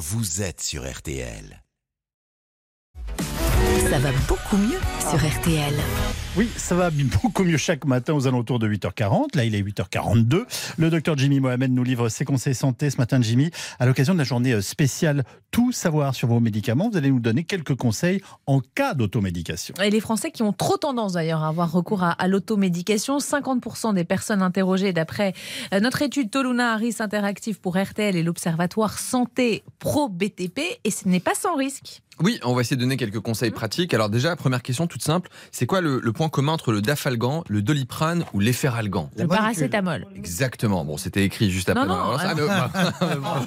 vous êtes sur RTL. Ça va beaucoup mieux sur RTL. Oui, ça va beaucoup mieux chaque matin aux alentours de 8h40. Là, il est 8h42. Le docteur Jimmy Mohamed nous livre ses conseils santé ce matin, Jimmy, à l'occasion de la journée euh, spéciale Tout savoir sur vos médicaments. Vous allez nous donner quelques conseils en cas d'automédication. Et les Français qui ont trop tendance d'ailleurs à avoir recours à, à l'automédication, 50% des personnes interrogées d'après euh, notre étude Toluna Harris Interactive pour RTL et l'Observatoire Santé Pro BTP, et ce n'est pas sans risque. Oui, on va essayer de donner quelques conseils pratiques. Alors déjà, première question toute simple, c'est quoi le, le point commun entre le dafalgan, le doliprane ou l'efferalgan Le paracétamol. Exactement. Bon, c'était écrit juste après. Non, non, Ah,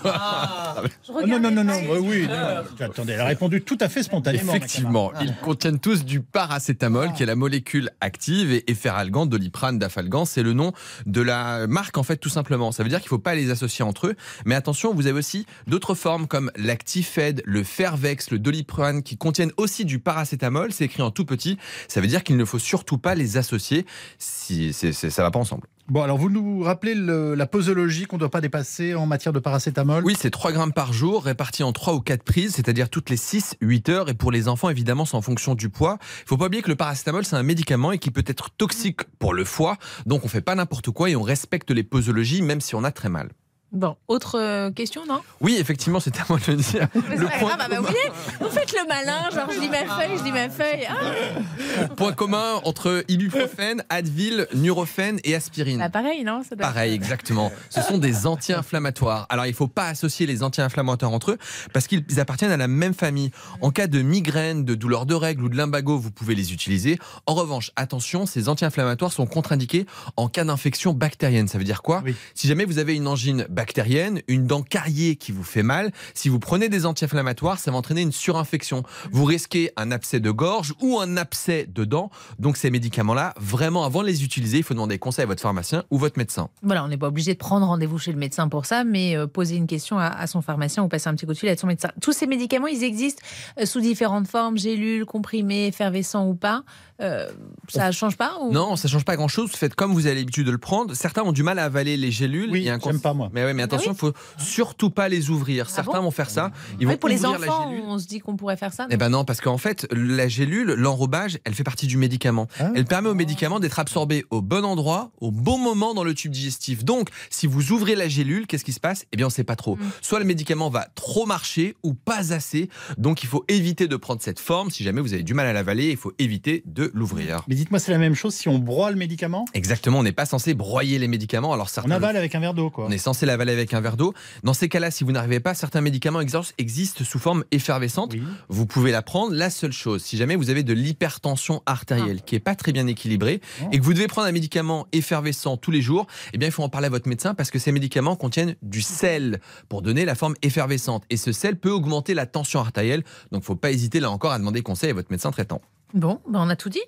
ah, Ah, non, non, non, non, oui. non, non. Attendez, elle a répondu tout à fait spontanément. Effectivement, ils contiennent tous du paracétamol, qui est la molécule active, et efferalgan, doliprane, dafalgan, c'est le nom de la marque en fait tout simplement. Ça veut dire qu'il ne faut pas les associer entre eux. Mais attention, vous avez aussi d'autres formes comme l'actifed, le fervex, le doliprane, qui contiennent aussi du paracétamol. C'est écrit en tout petit. Ça veut dire qu'il ne faut surtout pas les associer. Si c'est, c'est- ça va pas ensemble. Bon, alors vous nous rappelez le- la posologie qu'on ne doit pas dépasser en matière de paracétamol? Oui, c'est 3 grammes par jour, répartis en 3 ou 4 prises, c'est-à-dire toutes les 6-8 heures. Et pour les enfants, évidemment, c'est en fonction du poids. Il faut pas oublier que le paracétamol, c'est un médicament et qui peut être toxique pour le foie. Donc, on fait pas n'importe quoi et on respecte les posologies, même si on a très mal. Bon, autre euh, question, non? Oui, effectivement, c'est à moi de le dire. Mais Le c'est pas point, grave, ah bah, vous voyez, vous faites le malin, genre je lis ma feuille, je lis ma feuille. Ah, point commun entre ibuprofène, Advil, Nurofen et aspirine. bah, pareil, non ça doit- Pareil, exactement. Ce sont des anti-inflammatoires. Alors, il ne faut pas associer les anti-inflammatoires entre eux parce qu'ils appartiennent à la même famille. En cas de migraine, de douleur de règles ou de lumbago, vous pouvez les utiliser. En revanche, attention, ces anti-inflammatoires sont contre-indiqués en cas d'infection bactérienne. Ça veut dire quoi? Oui. Si jamais vous avez une angine bactérienne, une dent cariée qui vous fait mal, si vous prenez des anti-inflammatoires, ça va entraîner une surinfection. Vous risquez un abcès de gorge ou un abcès de dent. Donc, ces médicaments-là, vraiment, avant de les utiliser, il faut demander conseil à votre pharmacien ou votre médecin. Voilà, on n'est pas obligé de prendre rendez-vous chez le médecin pour ça, mais euh, poser une question à, à son pharmacien ou passer un petit coup de fil à son médecin. Tous ces médicaments, ils existent euh, sous différentes formes, gélules, comprimés, effervescents ou pas. Euh, ça ne change pas ou... Non, ça change pas grand-chose. Faites comme vous avez l'habitude de le prendre. Certains ont du mal à avaler les gélules. Oui, j'aime pas moi. Mais, ouais, mais attention, il faut surtout pas les ouvrir. Certains Ah bon vont faire ça. Ils vont Oui, pour les enfants, gélule. on se dit qu'on pourrait faire ça. Eh non ben non, parce qu'en fait, la gélule, l'enrobage, elle fait partie du médicament. Ah. Elle permet au médicament d'être absorbé au bon endroit, au bon moment dans le tube digestif. Donc, si vous ouvrez la gélule, qu'est-ce qui se passe? Eh bien, on ne sait pas trop. Mm. Soit le médicament va trop marcher ou pas assez. Donc, il faut éviter de prendre cette forme. Si jamais vous avez du mal à l'avaler, il faut éviter de l'ouvrir. Mais dites-moi, c'est la même chose si on broie le médicament? Exactement, on n'est pas censé broyer les médicaments. Alors certains On le avale avec un verre d'eau, quoi. On est censé l'avaler avec un verre d'eau. Dans ces cas-là, si vous n'arrivez pas, certains médicaments existent sous forme effervescente. Oui. Vous pouvez la prendre. La seule chose, si jamais vous avez de l'hypertension artérielle qui est pas très bien équilibrée Oh. et que vous devez prendre un médicament effervescent tous les jours, eh bien, il faut en parler à votre médecin parce que ces médicaments contiennent du sel pour donner la forme effervescente. Et ce sel peut augmenter la tension artérielle. Donc, faut pas hésiter là encore à demander conseil à votre médecin traitant. Bon, ben on a tout dit.